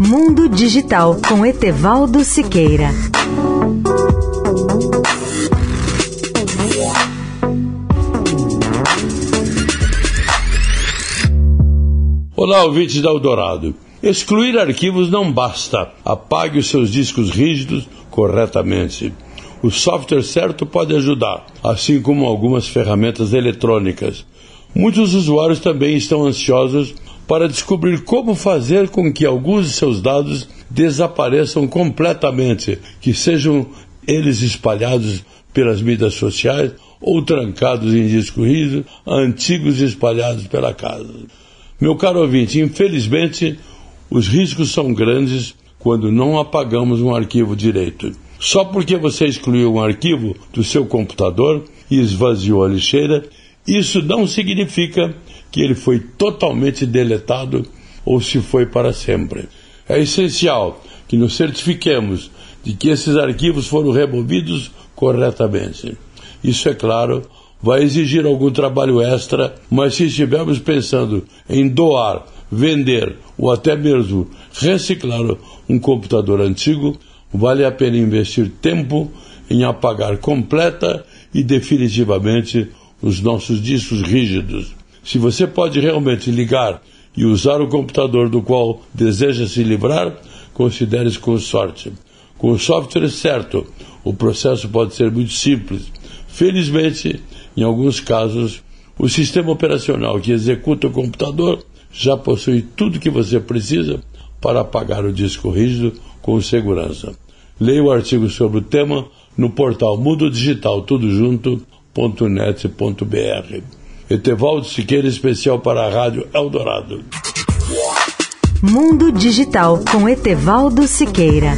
Mundo Digital com Etevaldo Siqueira. Olá, ouvintes da Eldorado. Excluir arquivos não basta. Apague os seus discos rígidos corretamente. O software certo pode ajudar, assim como algumas ferramentas eletrônicas. Muitos usuários também estão ansiosos para descobrir como fazer com que alguns de seus dados desapareçam completamente, que sejam eles espalhados pelas mídias sociais ou trancados em disco rígido, antigos espalhados pela casa. Meu caro ouvinte, infelizmente, os riscos são grandes quando não apagamos um arquivo direito. Só porque você excluiu um arquivo do seu computador e esvaziou a lixeira, isso não significa que ele foi totalmente deletado ou se foi para sempre. É essencial que nos certifiquemos de que esses arquivos foram removidos corretamente. Isso, é claro, vai exigir algum trabalho extra, mas se estivermos pensando em doar, vender ou até mesmo reciclar um computador antigo, vale a pena investir tempo em apagar completa e definitivamente os nossos discos rígidos. Se você pode realmente ligar e usar o computador do qual deseja se livrar, considere-se com sorte. Com o software certo, o processo pode ser muito simples. Felizmente, em alguns casos, o sistema operacional que executa o computador já possui tudo que você precisa para apagar o disco rígido com segurança. Leia o artigo sobre o tema no portal Mundo Digital Tudo Junto.net.br. Etevaldo Siqueira, especial para a Rádio Eldorado. Mundo Digital com Etevaldo Siqueira.